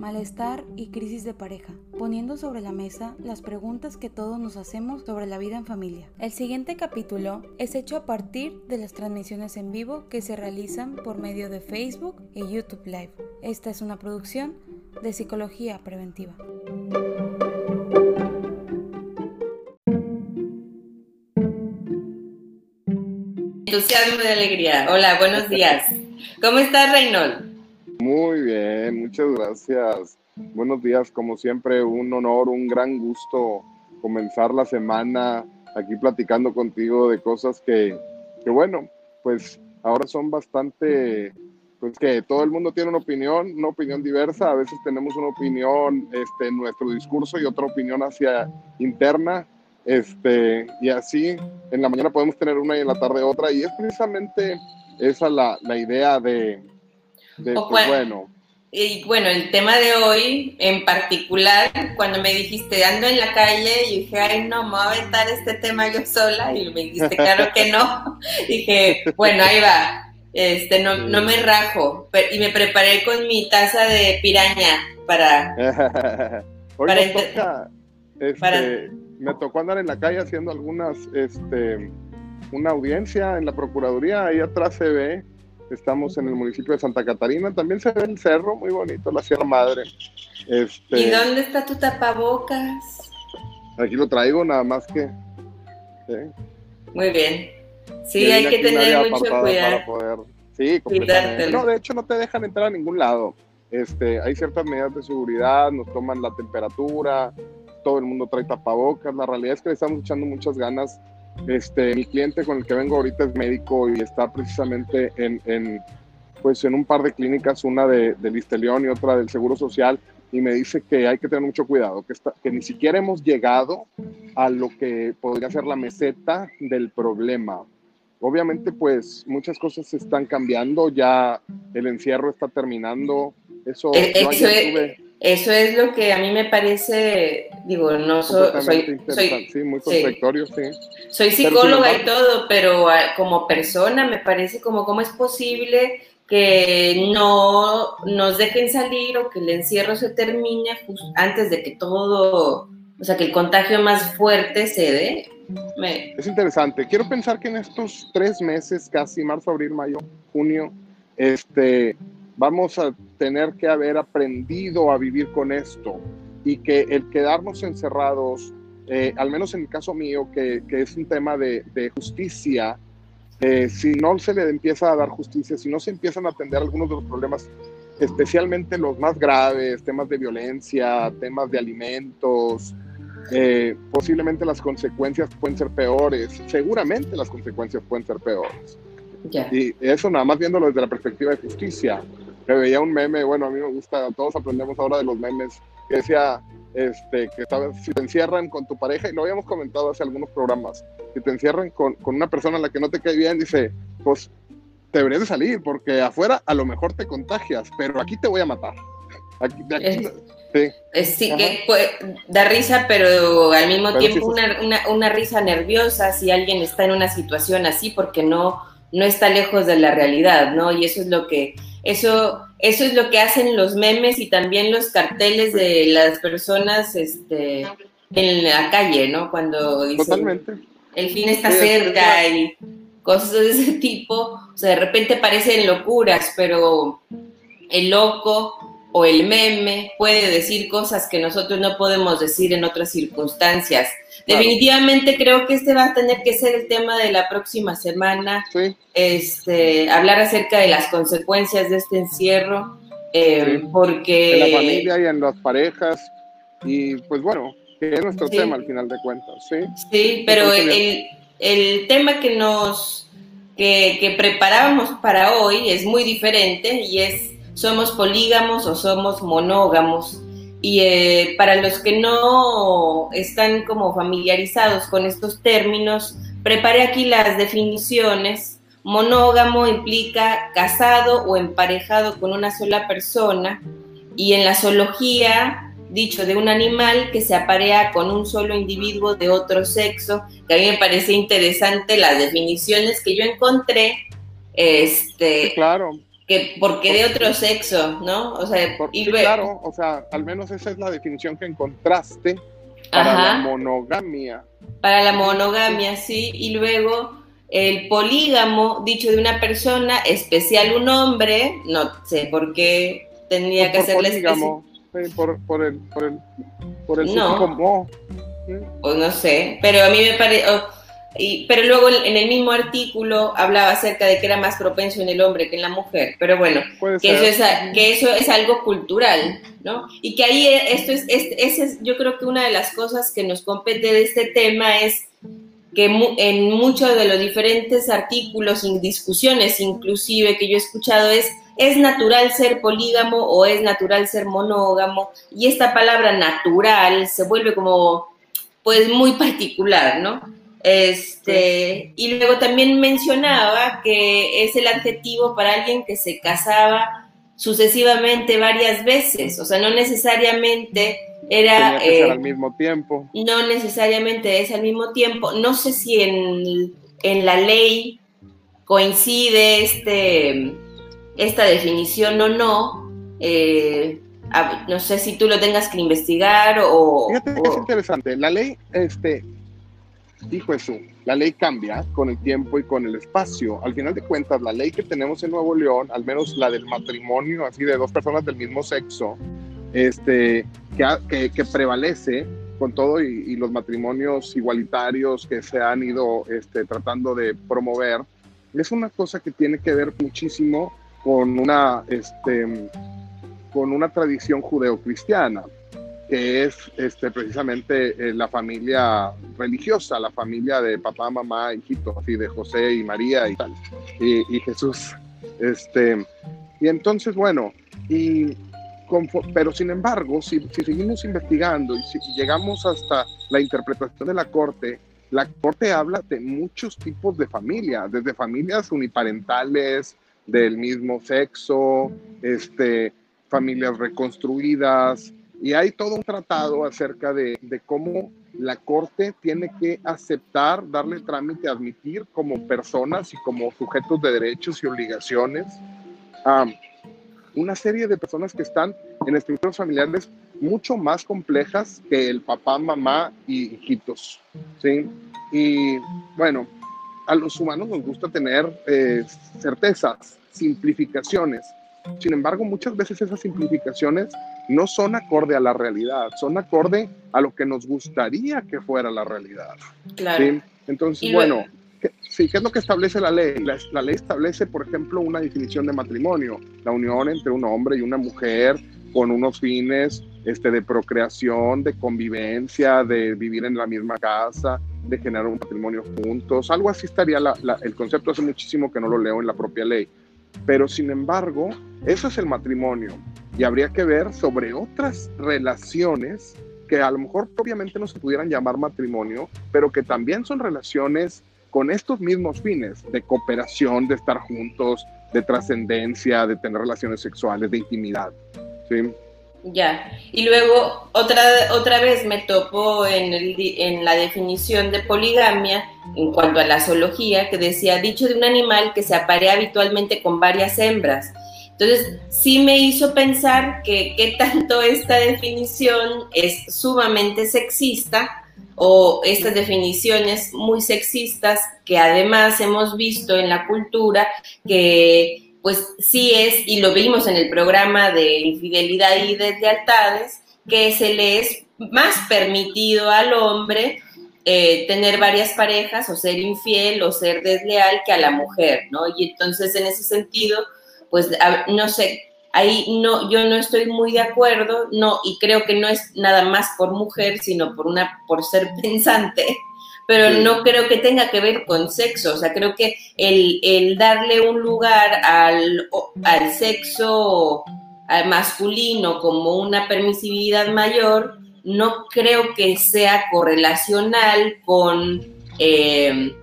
malestar y crisis de pareja, poniendo sobre la mesa las preguntas que todos nos hacemos sobre la vida en familia. El siguiente capítulo es hecho a partir de las transmisiones en vivo que se realizan por medio de Facebook y YouTube Live. Esta es una producción de Psicología Preventiva. Entusiasmo de alegría. Hola, buenos días. ¿Cómo estás, Reynold? Muy bien, muchas gracias. Buenos días, como siempre, un honor, un gran gusto comenzar la semana aquí platicando contigo de cosas que, que bueno, pues ahora son bastante, pues que todo el mundo tiene una opinión, una opinión diversa, a veces tenemos una opinión este, en nuestro discurso y otra opinión hacia interna, este, y así en la mañana podemos tener una y en la tarde otra, y es precisamente esa la, la idea de, pues, bueno. Y bueno, el tema de hoy en particular, cuando me dijiste ando en la calle, y dije, ay, no, me voy a aventar este tema yo sola, y me dijiste, claro que no. dije, bueno, ahí va, este, no, no me rajo, y me preparé con mi taza de piraña para... este, me tocó andar en la calle haciendo algunas, este, una audiencia en la Procuraduría, ahí atrás se ve Estamos en el municipio de Santa Catarina. También se ve el cerro, muy bonito, la Sierra Madre. Este, ¿Y dónde está tu tapabocas? Aquí lo traigo, nada más que. Muy bien. Sí, hay que tener mucho cuidado. Para poder, sí, completamente. No, de hecho no te dejan entrar a ningún lado. Este, hay ciertas medidas de seguridad, nos toman la temperatura, todo el mundo trae tapabocas. La realidad es que le estamos echando muchas ganas este, mi cliente con el que vengo ahorita es médico y está precisamente en, pues en un par de clínicas, una de, de Listelión y otra del Seguro Social, y me dice que hay que tener mucho cuidado, que, está, que ni siquiera hemos llegado a lo que podría ser la meseta del problema. Obviamente, pues muchas cosas están cambiando, ya el encierro está terminando. Eso, eh, eso es lo que a mí me parece, digo, no soy, soy, sí, muy contradictorio, sí. Soy psicóloga y todo, pero ah, como persona me parece como cómo es posible que no nos dejen salir o que el encierro se termine antes de que todo, o sea, que el contagio más fuerte se dé. Es interesante. Quiero pensar que en estos tres meses, casi marzo, abril, mayo, junio, este, vamos a tener que haber aprendido a vivir con esto y que el quedarnos encerrados, eh, al menos en el caso mío, que, es un tema de, justicia, eh, si no se le empieza a dar justicia, si no se empiezan a atender algunos de los problemas, especialmente los más graves, temas de violencia, temas de alimentos, eh, posiblemente las consecuencias pueden ser peores, seguramente las consecuencias pueden ser peores. Y eso nada más viéndolo desde la perspectiva de justicia me veía un meme, bueno, a mí me gusta, todos aprendemos ahora de los memes, que decía, este, que si te encierran con tu pareja, y lo habíamos comentado hace algunos programas, si te encierran con, con una persona a la que no te cae bien, dice, pues te deberías de salir, porque afuera a lo mejor te contagias, pero aquí te voy a matar. Aquí, sí. sí, que da risa, pero al mismo tiempo una, una, una, risa nerviosa si alguien está en una situación así, porque no, no está lejos de la realidad, ¿no? Y eso es lo que eso, eso es lo que hacen los memes y también los carteles de las personas este, en la calle, ¿no? Cuando dicen el fin está cerca y cosas de ese tipo. O sea, de repente parecen locuras, pero el loco o el meme puede decir cosas que nosotros no podemos decir en otras circunstancias. Definitivamente creo que este va a tener que ser el tema de la próxima semana. Este, hablar acerca de las consecuencias de este encierro, eh, porque... En la familia y en las parejas, y pues bueno, que es nuestro tema al final de cuentas, ¿sí? Sí, pero el, el, tema que nos... Que, que preparábamos para hoy es muy diferente y es somos polígamos o somos monógamos. Y eh, para los que no están como familiarizados con estos términos, preparé aquí las definiciones. Monógamo implica casado o emparejado con una sola persona y en la zoología, dicho de un animal que se aparea con un solo individuo de otro sexo, que a mí me parece interesante las definiciones que yo encontré. Este, claro que porque de otro sexo, ¿no? O sea, y claro, o sea, al menos esa es la definición que encontraste para la monogamia. Para la monogamia, sí, y luego el polígamo, dicho de una persona, especial un hombre, no sé por qué tendría que hacerle polígamo, por, por, el, por el, por el no. Pues no sé, pero a mí me parece pero luego en el mismo artículo hablaba acerca de que era más propenso en el hombre que en la mujer. Pero bueno, que eso, es, que eso, es, algo cultural, ¿no? Y que ahí esto es, es, yo creo que una de las cosas que nos compete de este tema es que en muchos de los diferentes artículos y discusiones inclusive que yo he escuchado es es natural ser polígamo o es natural ser monógamo y esta palabra natural se vuelve como pues muy particular, ¿no? Este, y luego también mencionaba que es el adjetivo para alguien que se casaba sucesivamente varias veces, o sea, no necesariamente era... Eh, al mismo tiempo. No necesariamente es al mismo tiempo. No sé si en, en la ley coincide este, esta definición o no. Eh, no sé si tú lo tengas que investigar o... Fíjate es interesante. La ley, este, dijo eso, la ley cambia con el tiempo y con el espacio. Al final de cuentas, la ley que tenemos en Nuevo León, al menos la del matrimonio, así de dos personas del mismo sexo, este, que, que, prevalece con todo y, los matrimonios igualitarios que se han ido este, tratando de promover, es una cosa que tiene que ver muchísimo con una, este, con una tradición judeocristiana que es este, precisamente eh, la familia religiosa, la familia de papá, mamá, hijito, así de José y María y tal, y, Jesús. Este, y entonces, bueno, y pero sin embargo, si, seguimos investigando y si llegamos hasta la interpretación de la Corte, la Corte habla de muchos tipos de familias, desde familias uniparentales, del mismo sexo, este, familias reconstruidas, y hay todo un tratado acerca de, cómo la Corte tiene que aceptar, darle trámite, admitir como personas y como sujetos de derechos y obligaciones a una serie de personas que están en estructuras familiares mucho más complejas que el papá, mamá y hijitos. ¿sí? Y bueno, a los humanos nos gusta tener eh, certezas, simplificaciones. Sin embargo, muchas veces esas simplificaciones no son acorde a la realidad, son acorde a lo que nos gustaría que fuera la realidad. Claro. Entonces, bueno, ¿qué, sí, ¿qué es lo que establece la ley? La, ley establece, por ejemplo, una definición de matrimonio, la unión entre un hombre y una mujer con unos fines este, de procreación, de convivencia, de vivir en la misma casa, de generar un matrimonio juntos. Algo así estaría el concepto, hace muchísimo que no lo leo en la propia ley. Pero sin embargo, eso es el matrimonio y habría que ver sobre otras relaciones que a lo mejor obviamente no se pudieran llamar matrimonio, pero que también son relaciones con estos mismos fines de cooperación, de estar juntos, de trascendencia, de tener relaciones sexuales, de intimidad. ¿sí? Ya, y luego otra, otra vez me topo en, el, en la definición de poligamia en cuanto a la zoología, que decía, dicho de un animal que se aparea habitualmente con varias hembras. Entonces, sí me hizo pensar que qué tanto esta definición es sumamente sexista o estas definiciones muy sexistas que además hemos visto en la cultura que pues sí es, y lo vimos en el programa de infidelidad y deslealtades, que se le es más permitido al hombre eh, tener varias parejas o ser infiel o ser desleal que a la mujer, ¿no? Y entonces en ese sentido, pues no sé, ahí no, yo no estoy muy de acuerdo, no, y creo que no es nada más por mujer, sino por una, por ser pensante, pero no creo que tenga que ver con sexo, o sea, creo que el, darle un lugar al, al sexo masculino como una permisividad mayor, no creo que sea correlacional con eh,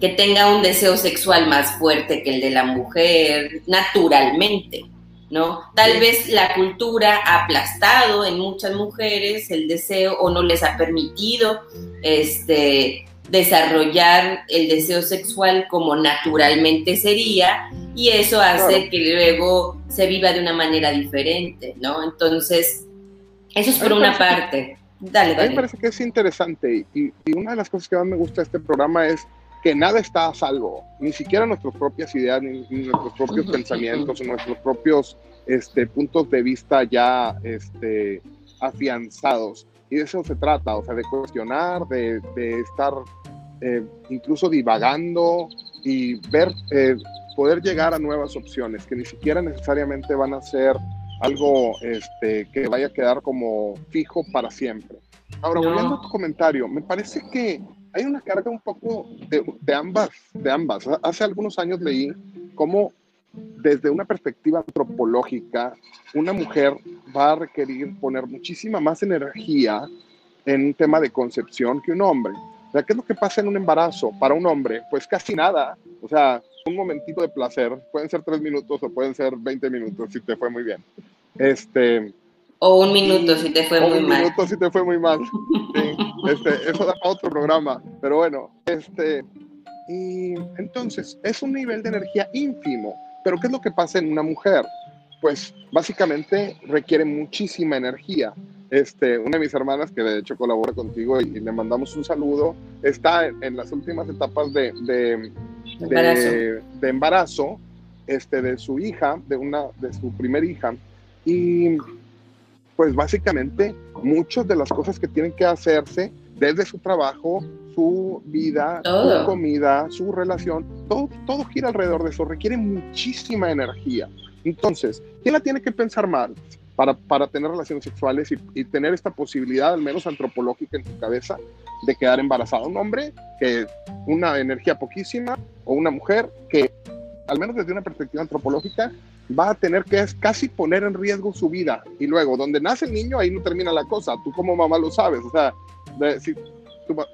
que tenga un deseo sexual más fuerte que el de la mujer, naturalmente. ¿no? Tal vez la cultura ha aplastado en muchas mujeres el deseo o no les ha permitido este, desarrollar el deseo sexual como naturalmente sería y eso hace que luego se viva de una manera diferente, ¿no? Entonces, eso es por una parte. Dale, dale. A mí me parece que es interesante y, y, una de las cosas que más me gusta de este programa es que nada está a salvo, ni siquiera nuestras propias ideas, ni, nuestros propios pensamientos, nuestros propios este, puntos de vista ya este, afianzados. Y de eso se trata, o sea, de cuestionar, de, de estar eh, incluso divagando y ver, eh, poder llegar a nuevas opciones que ni siquiera necesariamente van a ser algo este, que vaya a quedar como fijo para siempre. Ahora, volviendo a tu comentario, me parece que hay una carga un poco de, de, ambas, de ambas. Hace algunos años leí cómo desde una perspectiva antropológica, una mujer va a requerir poner muchísima más energía en un tema de concepción que un hombre. O sea, ¿qué es lo que pasa en un embarazo para un hombre? Pues casi nada. O sea, un momentito de placer. Pueden ser tres minutos o pueden ser 20 minutos si te fue muy bien. Este, o un minuto si te fue muy mal. Un minuto si te fue muy mal. Sí, este, eso da otro programa. Pero bueno, este. Y entonces, es un nivel de energía ínfimo. Pero ¿qué es lo que pasa en una mujer? Pues básicamente requiere muchísima energía. Este, una de mis hermanas, que de hecho colabora contigo y, le mandamos un saludo, está en, las últimas etapas de, de, embarazo. de, embarazo este, de su hija, de, una, de su primer hija. Y pues básicamente muchas de las cosas que tienen que hacerse desde su trabajo, su vida, su comida, su relación, todo, todo gira alrededor de eso, requiere muchísima energía. Entonces, ¿quién la tiene que pensar mal para, para tener relaciones sexuales y, y, tener esta posibilidad, al menos antropológica en su cabeza, de quedar embarazada? Un hombre que una energía poquísima o una mujer que, al menos desde una perspectiva antropológica, va a tener que casi poner en riesgo su vida. Y luego, donde nace el niño, ahí no termina la cosa. Tú como mamá lo sabes. O sea, si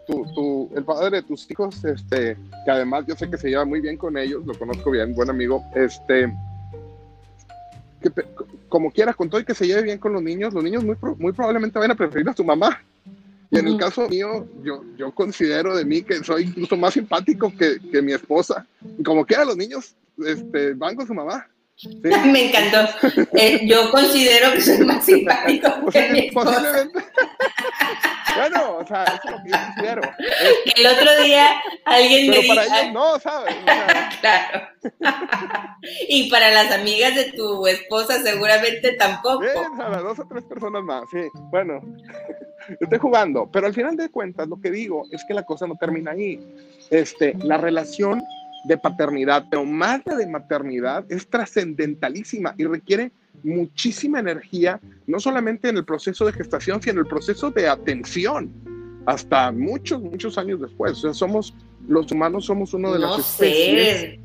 tu, el padre de tus hijos, este, que además yo sé que se lleva muy bien con ellos, lo conozco bien, buen amigo, este, que, como quiera, con todo y que se lleve bien con los niños, los niños muy, muy probablemente van a preferir a su mamá. Y en el caso mío, yo, yo considero de mí que soy incluso más simpático que, que mi esposa. como quiera, los niños este, van con su mamá. Me encantó. Eh, yo considero que soy más simpático que mi Posiblemente. bueno, o sea, eso es lo que yo considero. El otro día alguien Pero me para dijo... ellos no, ¿sabes? claro. y para las amigas de tu esposa seguramente tampoco. Sí, a las dos o tres personas más, sí. Bueno, estoy jugando. Pero al final de cuentas, lo que digo es que la cosa no termina ahí. Este, la relación de paternidad, pero más la de maternidad es trascendentalísima y requiere muchísima energía, no solamente en el proceso de gestación, sino en el proceso de atención, hasta muchos, muchos años después. O sea, somos, los humanos somos uno de las especies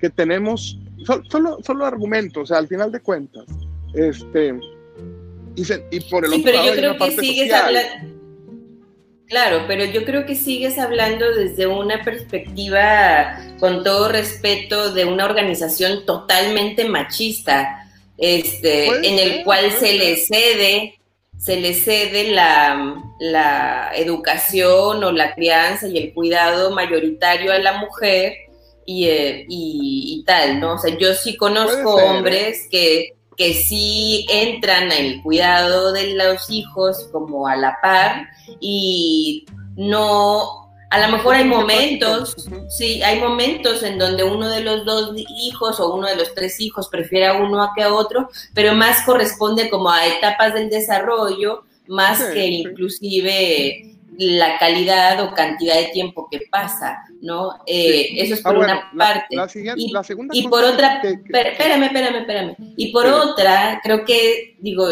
que tenemos, solo, solo argumentos, o sea, al final de cuentas, este, y, por el sí, otro pero lado yo hay creo una que parte sigues hablando Claro, pero yo creo que sigues hablando desde una perspectiva, con todo respeto, de una organización totalmente machista, este, en el cual se le cede, se le cede la, la, educación o la crianza y el cuidado mayoritario a la mujer y, eh, y, y tal, ¿no? O sea, yo sí conozco hombres que que sí entran en el cuidado de los hijos como a la par y no, a lo mejor hay momentos, sí, hay momentos en donde uno de los dos hijos o uno de los tres hijos prefiere a uno a que a otro, pero más corresponde como a etapas del desarrollo, más que inclusive la calidad o cantidad de tiempo que pasa, ¿no? Eh, eso es por ah, bueno, una parte. La, y, la segunda y por otra, que, que, espérame, espérame, espérame. Y por otra, creo que, digo,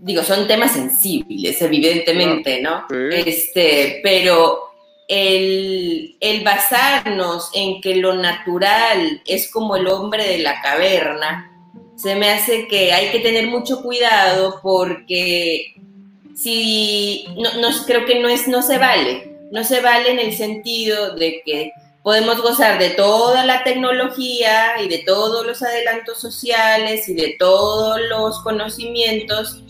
digo, son temas sensibles, evidentemente, ¿no? Sí. Este, pero el, el basarnos en que lo natural es como el hombre de la caverna, se me hace que hay que tener mucho cuidado porque si no, no, creo que no es no se vale no se vale en el sentido de que podemos gozar de toda la tecnología y de todos los adelantos sociales y de todos los conocimientos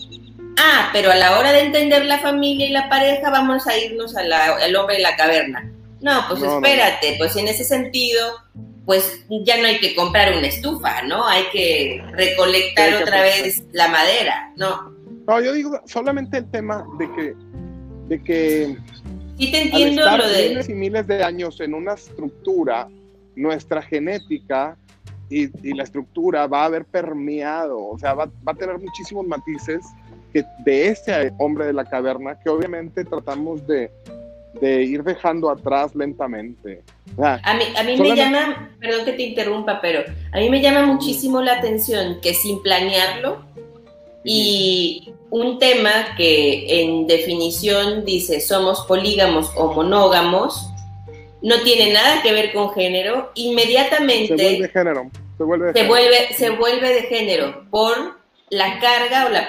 Ah, pero a la hora de entender la familia y la pareja vamos a irnos al hombre de la caverna. No, pues espérate, pues en ese sentido, pues ya no hay que comprar una estufa, ¿no? Hay que recolectar otra vez la madera, ¿no? No, yo digo solamente el tema de que, de que sí te entiendo lo de miles y miles de años en una estructura, nuestra genética y, la estructura va a haber permeado, o sea, va, va a tener muchísimos matices que de ese hombre de la caverna que obviamente tratamos de, de ir dejando atrás lentamente. a mí, a mí me llama, perdón que te interrumpa, pero a mí me llama muchísimo la atención que sin planearlo y un tema que en definición dice somos polígamos o monógamos, no tiene nada que ver con género, inmediatamente se vuelve género, se vuelve, se vuelve, se vuelve de género por la carga o la,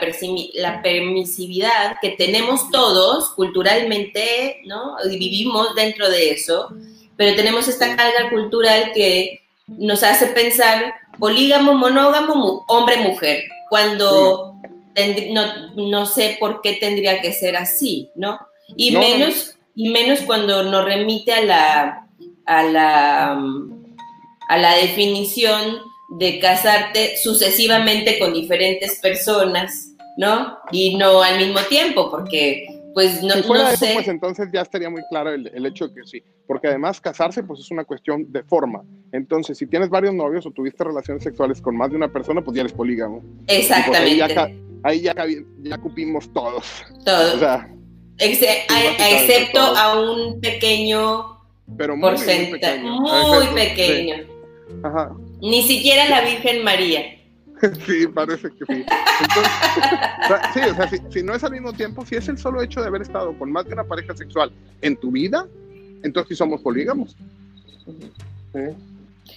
la, permisividad que tenemos todos culturalmente, ¿no? Y vivimos dentro de eso, pero tenemos esta carga cultural que nos hace pensar polígamo, monógamo, hombre-mujer, cuando no, no, sé por qué tendría que ser así, ¿no? Y, menos, y menos cuando nos remite a la, a la, a la definición de casarte sucesivamente con diferentes personas, ¿no? Y no al mismo tiempo, porque pues no, si sé. pues entonces ya estaría muy claro el, hecho de que sí, porque además casarse pues es una cuestión de forma. Entonces, si tienes varios novios o tuviste relaciones sexuales con más de una persona, pues ya eres polígamo. Pues, Exactamente. Ahí, ya, ya, cupimos todos. Todos. O sea, excepto a un pequeño Pero muy, porcentaje, muy pequeño. Ajá. Ni siquiera la Virgen María. sí, parece que sí. sí, o sea, si, no es al mismo tiempo, si es el solo hecho de haber estado con más de una pareja sexual en tu vida, entonces sí somos polígamos.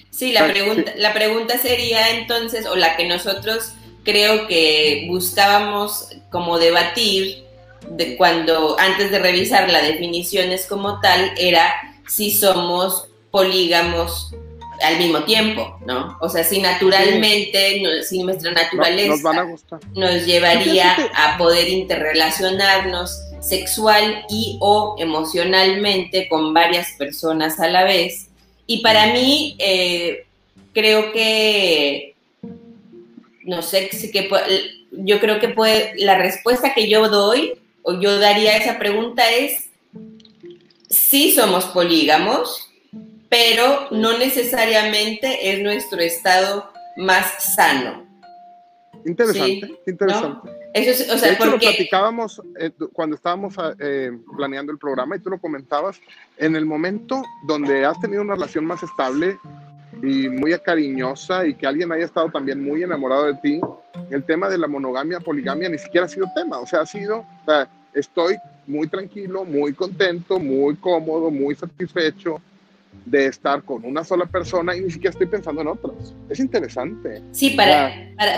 Sí, la, pregunta, la pregunta sería entonces, o la que nosotros creo que buscábamos como debatir de cuando antes de revisar la definición es como tal, era si somos polígamos al mismo tiempo, ¿no? O sea, si naturalmente, si nuestra naturaleza nos, llevaría a poder interrelacionarnos sexual y o emocionalmente con varias personas a la vez. Y para mí, eh, creo que, no sé, que, yo creo que puede, la respuesta que yo doy, o yo daría a esa pregunta es, sí somos polígamos, pero no necesariamente es nuestro estado más sano. Interesante, interesante. Eso es, o sea, de hecho, lo platicábamos eh, cuando estábamos ah, eh, planeando el programa y tú lo comentabas, en el momento donde has tenido una relación más estable y muy cariñosa y que alguien haya estado también muy enamorado de ti, el tema de la monogamia, poligamia ni siquiera ha sido tema, o sea, ha sido, o sea, estoy muy tranquilo, muy contento, muy cómodo, muy satisfecho, de estar con una sola persona y ni siquiera estoy pensando en otras. Es interesante. Sí, para,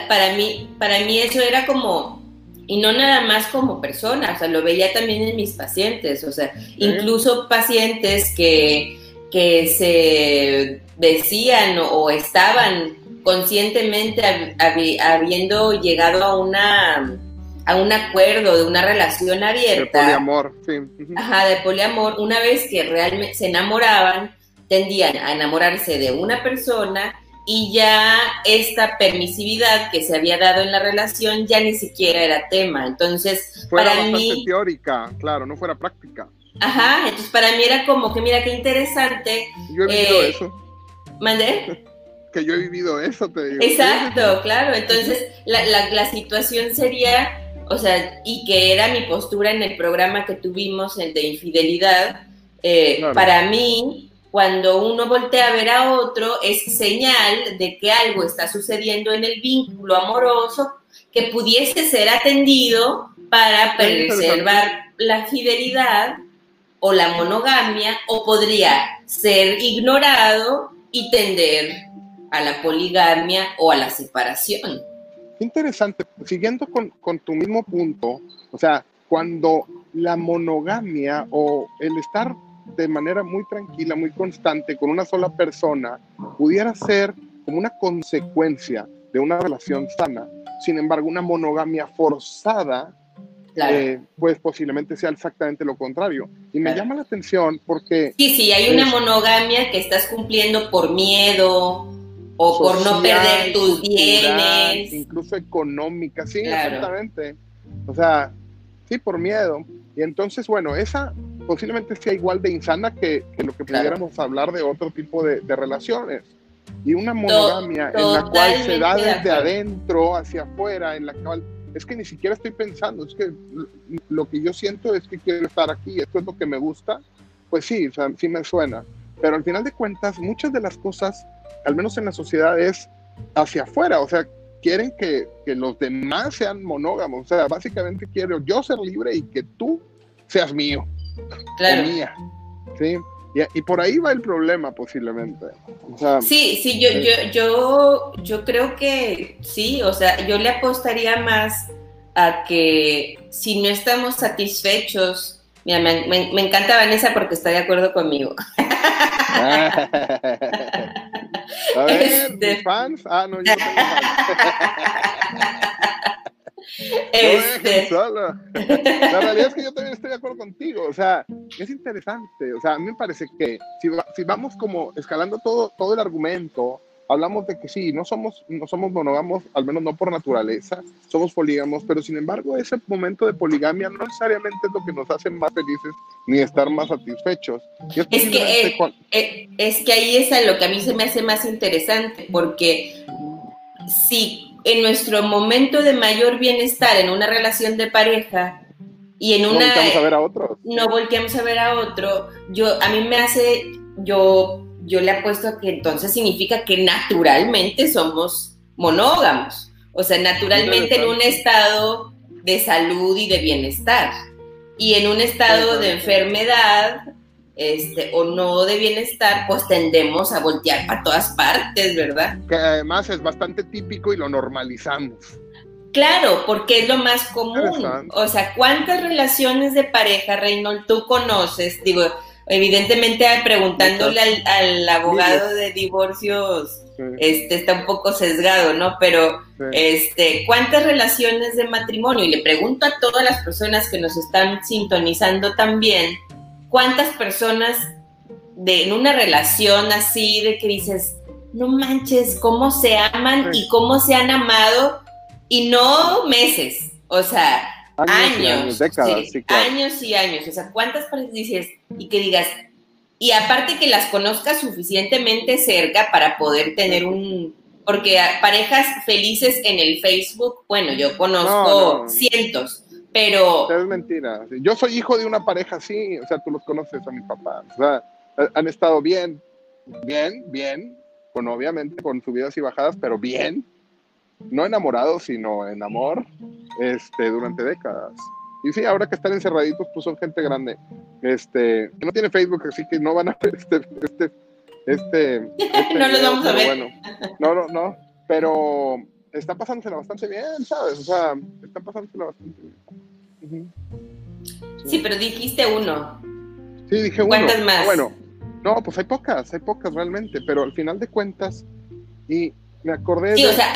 para, mí, para mí eso era como, y no nada más como persona, o sea, lo veía también en mis pacientes, o sea, incluso pacientes que, que se decían o, estaban conscientemente habiendo llegado a una a un acuerdo de una relación abierta. De poliamor, sí. Ajá, de poliamor, una vez que realmente se enamoraban, tendían a enamorarse de una persona y ya esta permisividad que se había dado en la relación ya ni siquiera era tema. Entonces, fuera para mí teórica, claro, no fuera práctica. Ajá, entonces para mí era como que mira qué interesante. Yo he vivido eh, eso. ¿Mandé? que yo he vivido eso, te digo. Exacto, claro. Entonces, la, la, situación sería, o sea, y que era mi postura en el programa que tuvimos, el de infidelidad, eh, para mí, cuando uno voltea a ver a otro, es señal de que algo está sucediendo en el vínculo amoroso que pudiese ser atendido para preservar la fidelidad o la monogamia, o podría ser ignorado y tender a la poligamia o a la separación. Interesante, siguiendo con, con tu mismo punto, o sea, cuando la monogamia o el estar de manera muy tranquila, muy constante, con una sola persona, pudiera ser como una consecuencia de una relación sana. Sin embargo, una monogamia forzada eh, pues posiblemente sea exactamente lo contrario. Y me llama la atención porque... Sí, sí, hay una monogamia que estás cumpliendo por miedo o por no perder tus bienes. Incluso económica, sí, exactamente. O sea, sí, por miedo. Y entonces, bueno, esa posiblemente sea igual de insana que, lo que pudiéramos hablar de otro tipo de, relaciones. Y una monogamia en la cual se da desde adentro hacia afuera, en la cual es que ni siquiera estoy pensando, es que lo que yo siento es que quiero estar aquí, esto es lo que me gusta, pues sí, o sea, sí me suena. Pero al final de cuentas, muchas de las cosas, al menos en la sociedad, es hacia afuera, o sea, quieren que, que los demás sean monógamos, o sea, básicamente quiero yo ser libre y que tú seas mío, claro. mía, ¿sí? Y, por ahí va el problema posiblemente. sí, sí, yo, yo, yo, yo creo que sí, o sea, yo le apostaría más a que si no estamos satisfechos, mira, me, me, encanta Vanessa porque está de acuerdo conmigo. a ver, este... fans? Ah, no, yo tengo fans. Este... La realidad es que yo también estoy de acuerdo contigo. O sea, es interesante. O sea, a mí me parece que si, si vamos como escalando todo, todo el argumento, hablamos de que sí, no somos, no somos monógamos, al menos no por naturaleza, somos polígamos, pero sin embargo ese momento de poligamia no necesariamente es lo que nos hace más felices ni estar más satisfechos. Es, que, eh, eh, es que ahí es a lo que a mí se me hace más interesante, porque si en nuestro momento de mayor bienestar en una relación de pareja y en una... No volteamos a ver a otro. No volteamos a ver a otro. Yo, a mí me hace, yo, yo le apuesto a que entonces significa que naturalmente somos monógamos. O sea, naturalmente en un estado de salud y de bienestar. Y en un estado de enfermedad este, o no de bienestar, pues tendemos a voltear para todas partes, ¿verdad? Que además es bastante típico y lo normalizamos. Claro, porque es lo más común. O sea, ¿cuántas relaciones de pareja, Reynold, tú conoces? Digo, evidentemente preguntándole al, abogado de divorcios, este está un poco sesgado, ¿no? Pero, este, ¿cuántas relaciones de matrimonio? Y le pregunto a todas las personas que nos están sintonizando también, cuántas personas de, en una relación así de que dices, no manches, cómo se aman y cómo se han amado y no meses, o sea, años, años, y años, o sea, cuántas personas dices y que digas, y aparte que las conozcas suficientemente cerca para poder tener un, porque parejas felices en el Facebook, bueno, yo conozco cientos, pero... Es mentira. Yo soy hijo de una pareja así, o sea, tú los conoces a mi papá. O sea, han estado bien, bien, bien, con obviamente con subidas y bajadas, pero bien. No enamorados, sino en amor, este, durante décadas. Y sí, ahora que están encerraditos, pues son gente grande. Este, no tiene Facebook, así que no van a ver este, este, este. este no los vamos a ver. Bueno, no, no, no. Pero está pasándosela bastante bien, ¿sabes? O sea, está pasándosela bastante bien. sí. pero dijiste uno. Sí, dije uno. ¿Cuántas más? Bueno, no, pues hay pocas, hay pocas realmente, pero al final de cuentas, y me acordé sí, o sea,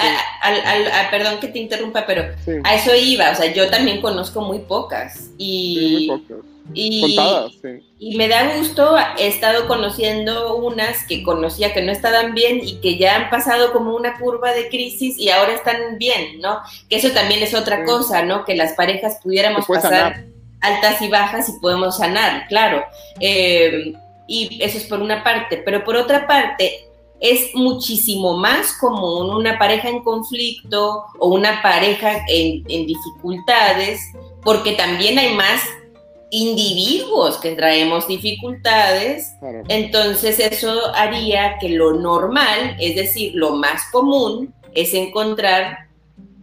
perdón que te interrumpa, pero a eso iba, o sea, yo también conozco muy pocas. Y, muy pocas. Y, y me da gusto, he estado conociendo unas que conocía que no estaban bien y que ya han pasado como una curva de crisis y ahora están bien, ¿no? Que eso también es otra cosa, ¿no? Que las parejas pudiéramos pasar altas y bajas y podemos sanar, claro. Eh, y eso es por una parte, pero por otra parte, es muchísimo más común una pareja en conflicto o una pareja en, en dificultades, porque también hay más individuos que traemos dificultades, entonces eso haría que lo normal, es decir, lo más común, es encontrar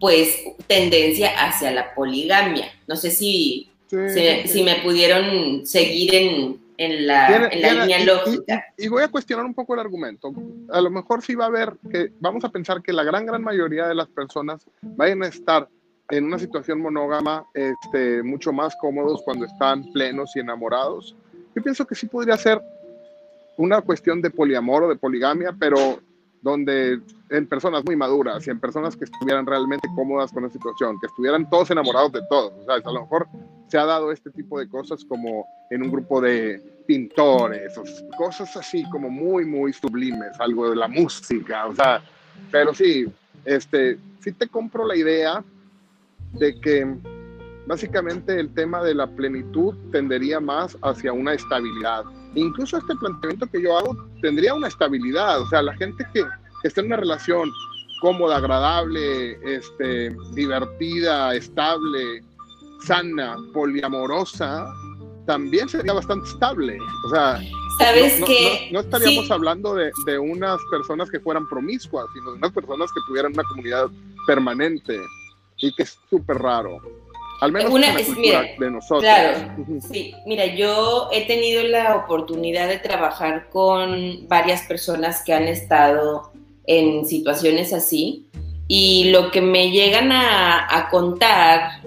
pues tendencia hacia la poligamia. No sé si, si me pudieron seguir en, en la, línea lógica. Y, voy a cuestionar un poco el argumento. A lo mejor sí va a haber que, vamos a pensar que la gran, gran mayoría de las personas vayan a estar en una situación monógama este, mucho más cómodos cuando están plenos y enamorados. Yo pienso que sí podría ser una cuestión de poliamor o de poligamia, pero donde en personas muy maduras y en personas que estuvieran realmente cómodas con la situación, que estuvieran todos enamorados de todos. O sea, a lo mejor se ha dado este tipo de cosas como en un grupo de pintores, cosas así como muy, muy sublimes, algo de la música, o sea, pero sí, este, sí te compro la idea de que básicamente el tema de la plenitud tendería más hacia una estabilidad. Incluso este planteamiento que yo hago tendría una estabilidad, o sea, la gente que, que está en una relación cómoda, agradable, este, divertida, estable, sana, poliamorosa, también sería bastante estable. O sea, ¿Sabes no, que no, estaríamos hablando de, de, unas personas que fueran promiscuas, sino de unas personas que tuvieran una comunidad permanente y que es súper raro. Al menos una, en la es, cultura mira, de nosotros. Claro, sí. Mira, yo he tenido la oportunidad de trabajar con varias personas que han estado en situaciones así y lo que me llegan a, a contar,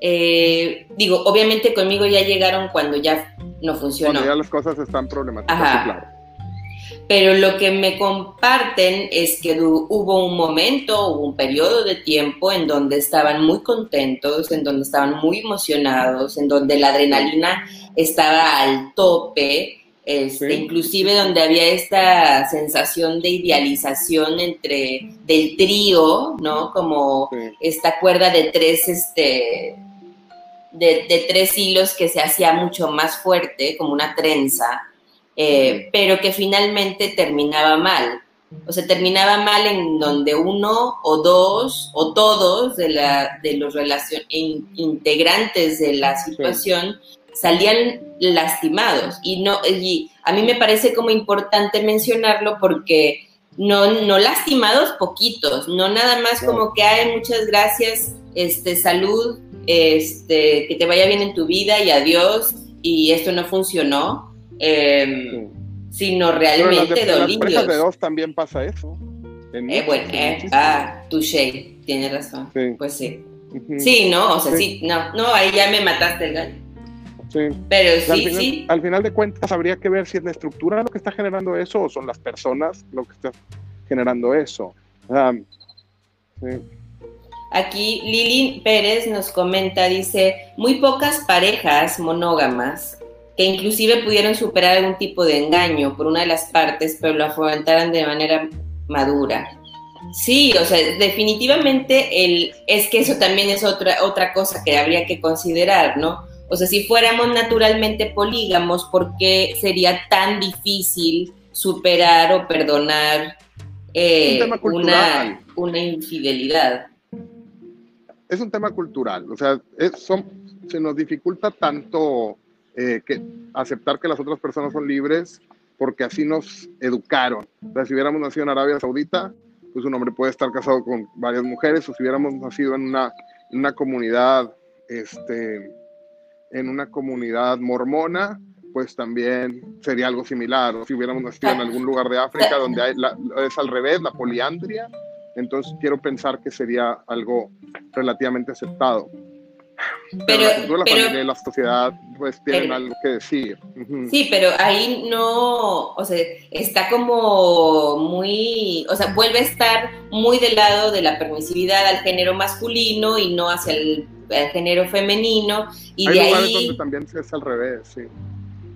eh, digo, obviamente conmigo ya llegaron cuando ya no funcionó. Cuando ya las cosas están problemáticas, Ajá. claro. Pero lo que me comparten es que hubo un momento, hubo un periodo de tiempo en donde estaban muy contentos, en donde estaban muy emocionados, en donde la adrenalina estaba al tope, este, Sí. inclusive donde había esta sensación de idealización entre del trío, ¿no? Como Sí. esta cuerda de tres, este, de, de tres hilos que se hacía mucho más fuerte, como una trenza, eh, pero que finalmente terminaba mal. O sea, terminaba mal en donde uno o dos o todos de, la, de los relacion in- integrantes de la situación salían lastimados. Y, no, y a mí me parece como importante mencionarlo porque no, no lastimados poquitos, no nada más como que hay muchas gracias, este, salud, este, que te vaya bien en tu vida y adiós, y esto no funcionó, eh, sino Pero en las, realmente en las parejas de dos también pasa eso. Eh, bueno, en eh, ah, touché, tienes razón. Sí. Pues sí. Sí, no, o sea, Sí. sí, no, no, ahí ya me mataste el gallo. Sí. Pero al, sí, final, sí, al final de cuentas habría que ver si es la estructura lo que está generando eso o son las personas lo que está generando eso. Sí. Aquí Lili Pérez nos comenta, dice, muy pocas parejas monógamas que inclusive pudieron superar algún tipo de engaño por una de las partes, pero lo afrontaran de manera madura. Sí, o sea, definitivamente el, es que eso también es otra, otra cosa que habría que considerar, ¿no? O sea, si fuéramos naturalmente polígamos, ¿por qué sería tan difícil superar o perdonar eh, Un una, una infidelidad? Es un tema cultural, o sea, es- son, se nos dificulta tanto eh, que aceptar que las otras personas son libres porque así nos educaron. O si hubiéramos nacido en Arabia Saudita, pues un hombre puede estar casado con varias mujeres, o si hubiéramos nacido en una, una comunidad, este, en una comunidad mormona, pues también sería algo similar. O si hubiéramos nacido en algún lugar de África donde es al revés, la poliandria, entonces quiero pensar que sería algo relativamente aceptado. Pero, Pero- la cultura, la pero- familia y la sociedad pues tienen pero- algo que decir. Sí, pero ahí no, o sea, está como muy, o sea, vuelve a estar muy del lado de la permisividad al género masculino y no hacia el, el género femenino. Y hay de lugares ahí, donde también es al revés, sí.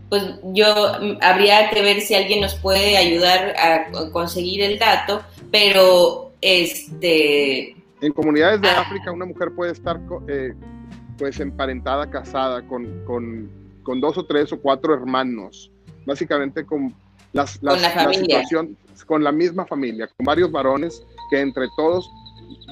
pues yo mm, habría que ver si alguien nos puede ayudar a conseguir el dato, pero este, En comunidades de Ah. África una mujer puede estar eh, pues emparentada, casada con, con, con dos o tres o cuatro hermanos, básicamente con las, Con la familia. situación, con la misma familia, con varios varones que entre todos,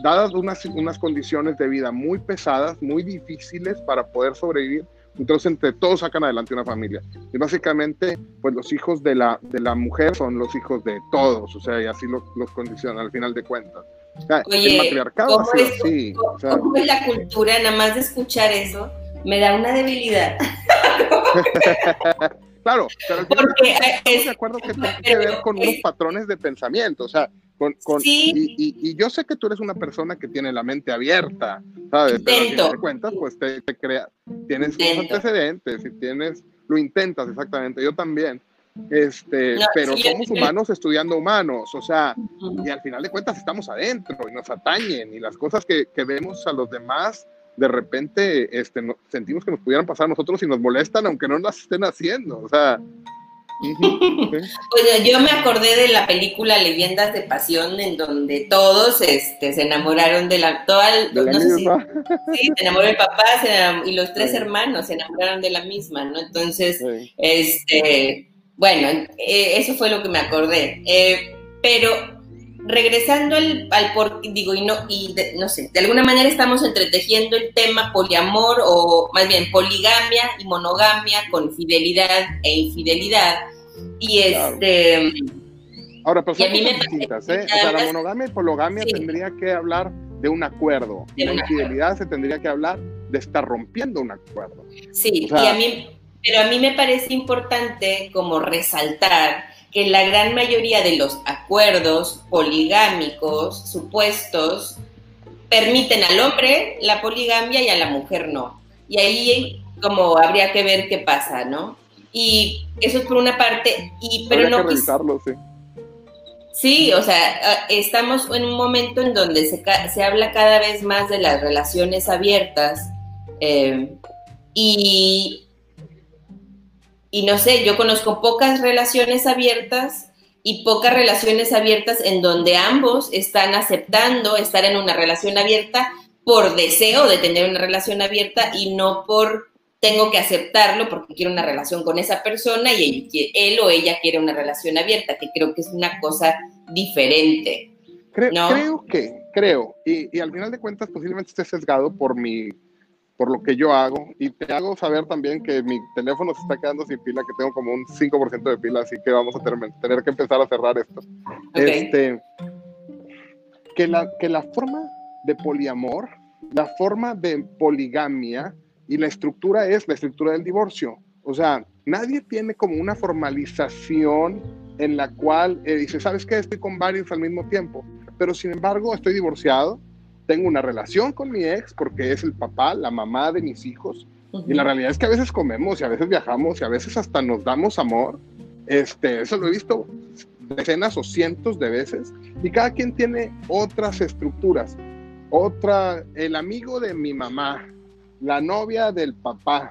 dadas unas, unas condiciones de vida muy pesadas, muy difíciles para poder sobrevivir, entonces entre todos sacan adelante una familia. Y básicamente, pues los hijos de la, de la mujer son los hijos de todos, o sea, y así los, los condicionan al final de cuentas. Sea, Oye, el matriarcado ¿cómo es- así. o sea, ¿cómo es la cultura? Nada más de escuchar eso, me da una debilidad. claro, pero Porque estamos es, de acuerdo que tiene que ver con unos patrones de pensamiento, o sea, con, con- Sí. y, y- y yo sé que tú eres una persona que tiene la mente abierta, ¿sabes? Pero Intento. final de cuentas, pues te, te crea, tienes unos Intento. antecedentes y tienes, lo intentas exactamente, yo también, este, pero somos humanos estudiando humanos, o sea, y al final de cuentas estamos adentro y nos atañen y las cosas que, que vemos a los demás, de repente este, sentimos que nos pudieran pasar a nosotros y nos molestan aunque no las estén haciendo, o sea, yo me acordé de la película Leyendas de Pasión, en donde todos este, se enamoraron de la. No sé si, sí, se enamoró el papá y los tres hermanos se enamoraron de la misma, ¿no? Entonces, este, bueno, eh, eso fue lo que me acordé. Eh, pero regresando al, al por, digo, y no, y no sé, de alguna manera estamos entretejiendo el tema poliamor o más bien poligamia y monogamia con fidelidad e infidelidad. Y este. Ahora, pero son distintas, ¿eh? O sea, la monogamia y poligamia tendría que hablar de un acuerdo. la infidelidad se tendría que hablar de estar rompiendo un acuerdo. Sí, y a mí, pero a mí me parece importante como resaltar que la gran mayoría de los acuerdos poligámicos supuestos permiten al hombre la poligamia y a la mujer no. Y ahí como habría que ver qué pasa, ¿no? Y eso es por una parte, y pero no... Que sí. Sí, o sea, estamos en un momento en donde se, se habla cada vez más de las relaciones abiertas eh, y y no sé, yo conozco pocas relaciones abiertas y pocas relaciones abiertas en donde ambos están aceptando estar en una relación abierta por deseo de tener una relación abierta y no por tengo que aceptarlo porque quiero una relación con esa persona y él, o ella quiere una relación abierta, que creo que es una cosa diferente. Creo que, creo, y, y al final de cuentas posiblemente esté sesgado por mi por lo que yo hago. Y te hago saber también que mi teléfono se está quedando sin pila, que tengo como un 5% de pila, así que vamos a tener, que empezar a cerrar esto. Este, que, la, que la forma de poliamor, la forma de poligamia y la estructura es la estructura del divorcio. O sea, nadie tiene como una formalización en la cual eh, dice, ¿sabes qué? Estoy con varios al mismo tiempo, pero sin embargo estoy divorciado, tengo una relación con mi ex porque es el papá, la mamá de mis hijos. Y la realidad es que a veces comemos y a veces viajamos y a veces hasta nos damos amor. Este, eso lo he visto decenas o cientos de veces. Y cada quien tiene otras estructuras. Otra, el amigo de mi mamá, la novia del papá.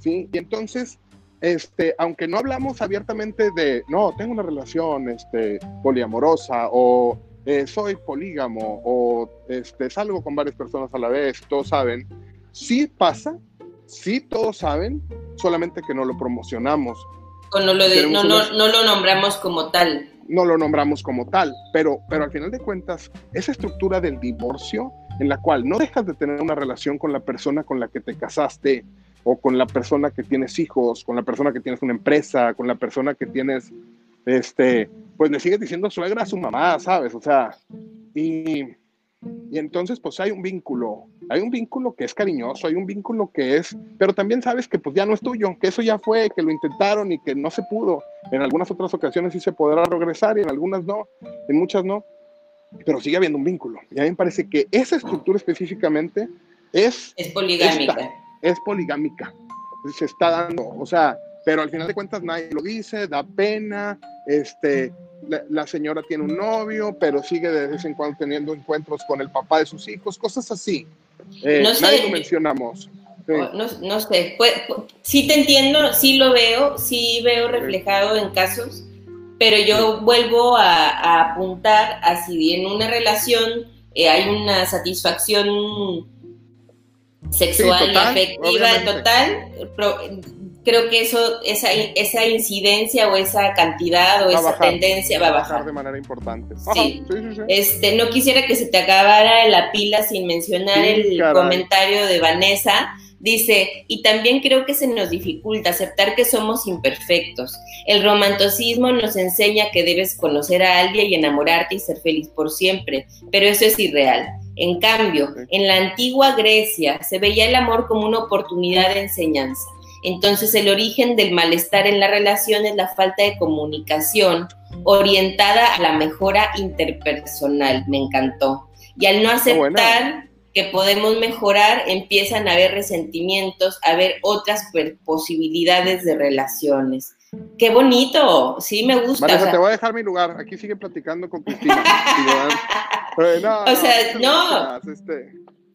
¿sí? Y entonces, este, aunque no hablamos abiertamente de, no, tengo una relación este, poliamorosa o eh, soy polígamo o este, salgo con varias personas a la vez, todos saben. Sí pasa, sí todos saben, solamente que no lo promocionamos. O no lo, no, no, lo nombramos como tal. No lo nombramos como tal, pero, pero al final de cuentas, esa estructura del divorcio en la cual no dejas de tener una relación con la persona con la que te casaste o con la persona que tienes hijos, con la persona que tienes una empresa, con la persona que tienes este, pues le sigue diciendo suegra a su mamá, ¿sabes? O sea, y, y entonces pues hay un vínculo, hay un vínculo que es cariñoso, hay un vínculo que es, pero también sabes que pues ya no es tuyo, que eso ya fue, que lo intentaron y que no se pudo. En algunas otras ocasiones sí se podrá regresar y en algunas no, en muchas no, pero sigue habiendo un vínculo. Y a mí me parece que esa estructura específicamente es... Es poligámica. es poligámica. Se está dando, o sea, pero al final de cuentas nadie lo dice, da pena, este, la, señora tiene un novio, pero sigue de vez en cuando teniendo encuentros con el papá de sus hijos, cosas así. Eh, no sé, nadie lo mencionamos. No, no, sé, sí te entiendo, sí lo veo, sí veo reflejado en casos, pero yo vuelvo a, apuntar a si en una relación eh, hay una satisfacción sexual y afectiva total, creo que eso, esa, esa incidencia o esa cantidad o esa tendencia va a bajar. de manera importante. sí. Este, no quisiera que se te acabara la pila sin mencionar el comentario de Vanessa. Dice, y también creo que se nos dificulta aceptar que somos imperfectos. El romanticismo nos enseña que debes conocer a alguien y enamorarte y ser feliz por siempre, pero eso es irreal. En cambio, en la antigua Grecia se veía el amor como una oportunidad de enseñanza entonces el origen del malestar en la relación es la falta de comunicación orientada a la mejora interpersonal. Me encantó. Y al no aceptar que podemos mejorar, empiezan a haber resentimientos, a haber otras posibilidades de relaciones. Qué bonito, sí me gusta. Vanessa, te voy a dejar mi lugar. Aquí sigue platicando con Cristina. o sea, no. Este,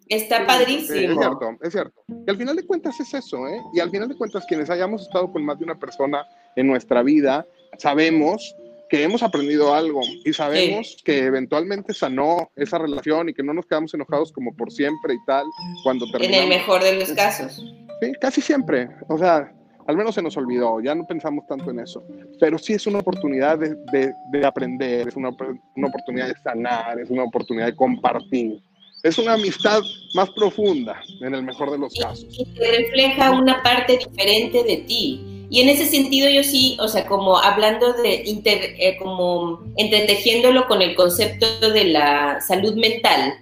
Está padrísimo. Es cierto, es cierto. Y al final de cuentas es eso, ¿eh? Y al final de cuentas, quienes hayamos estado con más de una persona en nuestra vida, sabemos que hemos aprendido algo y sabemos que eventualmente sanó esa relación y que no nos quedamos enojados como por siempre y tal cuando terminamos. En el mejor de los casos. Sí, casi siempre. O sea, al menos se nos olvidó, ya no pensamos tanto en eso. Pero sí es una oportunidad de, de, aprender, es una, una, oportunidad de sanar, es una oportunidad de compartir. Es una amistad más profunda, en el mejor de los casos. Y, te refleja una parte diferente de ti y en ese sentido yo sí, o sea, como hablando de, inter, eh, como entretejiéndolo con el concepto de la salud mental,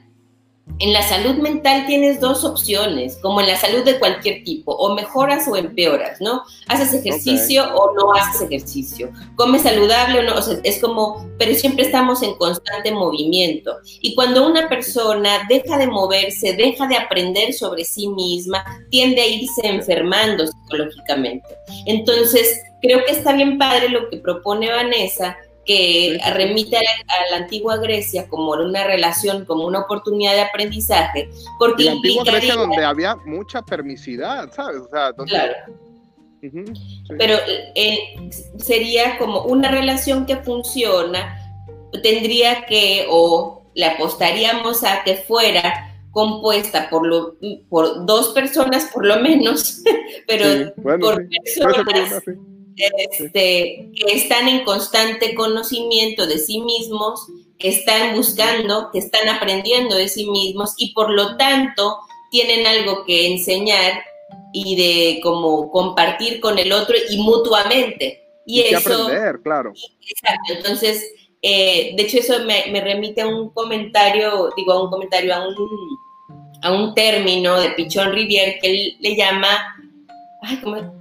en la salud mental tienes dos opciones, como en la salud de cualquier tipo, o mejoras o empeoras, ¿no? Haces ejercicio o no haces ejercicio, comes saludable o no, o sea, es como, pero siempre estamos en constante movimiento. Y cuando una persona deja de moverse, deja de aprender sobre sí misma, tiende a irse enfermando psicológicamente. Entonces, creo que está bien padre lo que propone Vanessa, que remite a la, antigua Grecia como una relación, como una oportunidad de aprendizaje. Porque la antigua Grecia donde había mucha permisidad, ¿sabes? O sea, Claro. Pero eh, sería como una relación que funciona, tendría que, o le apostaríamos a que fuera compuesta por, lo, por dos personas por lo menos, pero por personas este, que están en constante conocimiento de sí mismos, que están buscando, que están aprendiendo de sí mismos y por lo tanto tienen algo que enseñar y de como compartir con el otro y mutuamente. Y, eso, aprender, claro. Exacto, entonces, eh, de hecho eso me, me, remite a un comentario, digo, a un comentario, a un, a un término de Pichón Rivier que él le llama, ay, ¿cómo?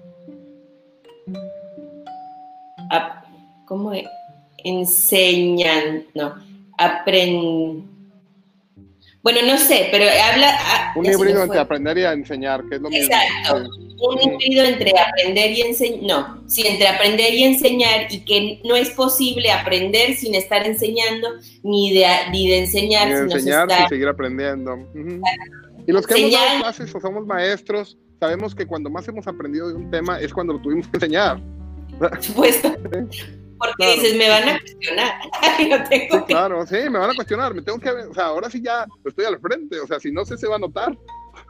¿Cómo enseñan? No, aprenden. Bueno, no sé, pero habla... Ah, un híbrido entre aprender y enseñar, que es lo mismo. Exacto, un híbrido entre aprender y enseñar, no, sí, entre aprender y enseñar y que no es posible aprender sin estar enseñando, ni de, ni de enseñar, ni de enseñar sin seguir aprendiendo. Y los que hemos dado clases o somos maestros, sabemos que cuando más hemos aprendido de un tema es cuando lo tuvimos que enseñar. Supuesto. Porque dices, me van a cuestionar. Claro, sí, me van a cuestionar. Me tengo que, o sea, ahora sí ya estoy al frente. O sea, si no sé, se va a notar.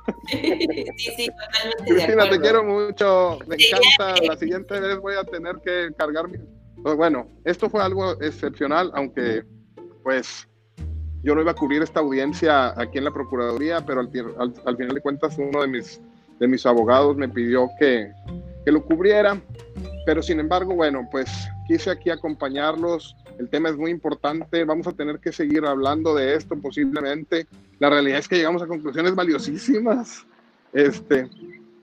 sí, sí, totalmente. Cristina, te quiero mucho. Me encanta. La siguiente vez voy a tener que cargar mi. Pues bueno, esto fue algo excepcional, aunque, pues, yo no iba a cubrir esta audiencia aquí en la Procuraduría, pero al, al, final de cuentas, uno de mis, de mis abogados me pidió que, que lo cubriera. Pero sin embargo, bueno, pues quise aquí acompañarlos. El tema es muy importante. Vamos a tener que seguir hablando de esto posiblemente. La realidad es que llegamos a conclusiones valiosísimas. Este,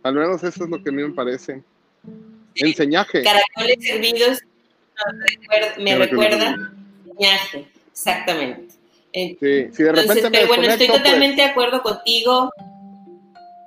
al menos eso es lo que a mí me parece. Enseñaje. Caracoles servidos me recuerda enseñaje, exactamente. Sí, si de repente pero bueno, estoy pues totalmente de acuerdo contigo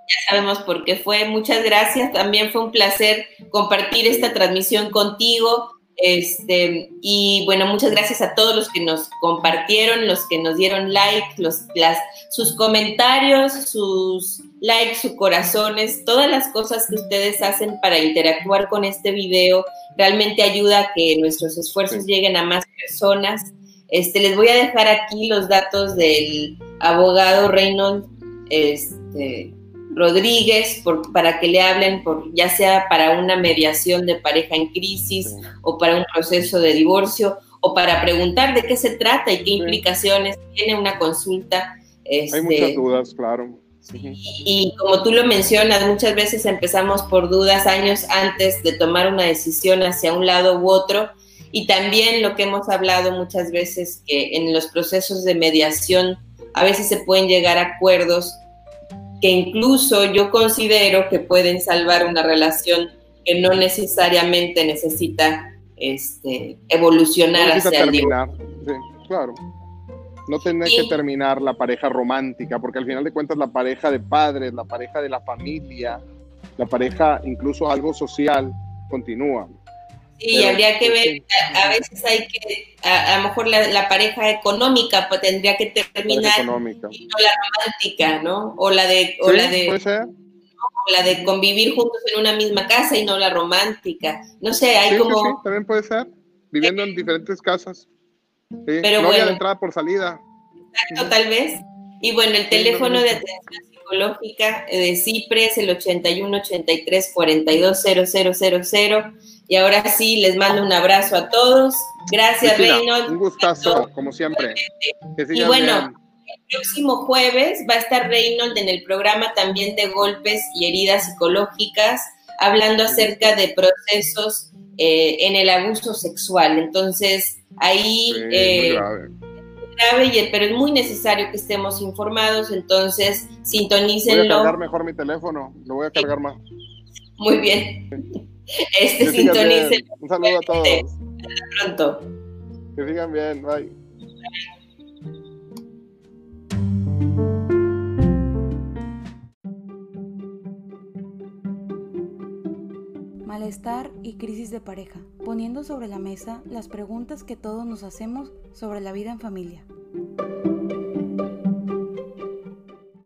ya sabemos por qué fue. Muchas gracias. También fue un placer compartir esta transmisión contigo. Este, y bueno, muchas gracias a todos los que nos compartieron, los que nos dieron like, los, las, sus comentarios, sus likes, sus corazones, todas las cosas que ustedes hacen para interactuar con este video realmente ayuda a que nuestros esfuerzos lleguen a más personas. Este, les voy a dejar aquí los datos del abogado Reynolds este, Rodríguez por, para que le hablen, por, ya sea para una mediación de pareja en crisis o para un proceso de divorcio o para preguntar de qué se trata y qué implicaciones tiene una consulta. Este, Hay muchas dudas, claro. Y, como tú lo mencionas, muchas veces empezamos por dudas años antes de tomar una decisión hacia un lado u otro. Y también lo que hemos hablado muchas veces, que en los procesos de mediación a veces se pueden llegar a acuerdos que incluso yo considero que pueden salvar una relación que no necesariamente necesita este, evolucionar hacia terminar. Sí, claro. No tener que terminar la pareja romántica, porque al final de cuentas la pareja de padres, la pareja de la familia, la pareja incluso algo social continúa. Sí, habría que ver, a, veces hay que, a, lo mejor la, pareja económica pues, tendría que terminar y no la romántica, ¿no? O la de, o la de, la de convivir juntos en una misma casa y no la romántica. No sé, hay como. Sí, también puede ser, viviendo en diferentes casas. Pero no bueno, de entrada por salida. Exacto, tal vez. Y bueno, el teléfono de atención psicológica de CIPRE es el 81 83 42 0000 y ahora sí, les mando un abrazo a todos. Gracias, Reynold. Un gustazo, como siempre. y bueno, el próximo jueves va a estar Reynold en el programa también de golpes y heridas psicológicas, hablando acerca de procesos eh, en el abuso sexual. Entonces, ahí... Eh, grave. grave, pero es muy necesario que estemos informados, entonces sintonícenlo. Voy a cargar mejor mi teléfono, lo voy a cargar más. Muy bien. Este sintonice. Un saludo a todos. Hasta pronto. Que sigan bien. Bye. Malestar y crisis de pareja, poniendo sobre la mesa las preguntas que todos nos hacemos sobre la vida en familia.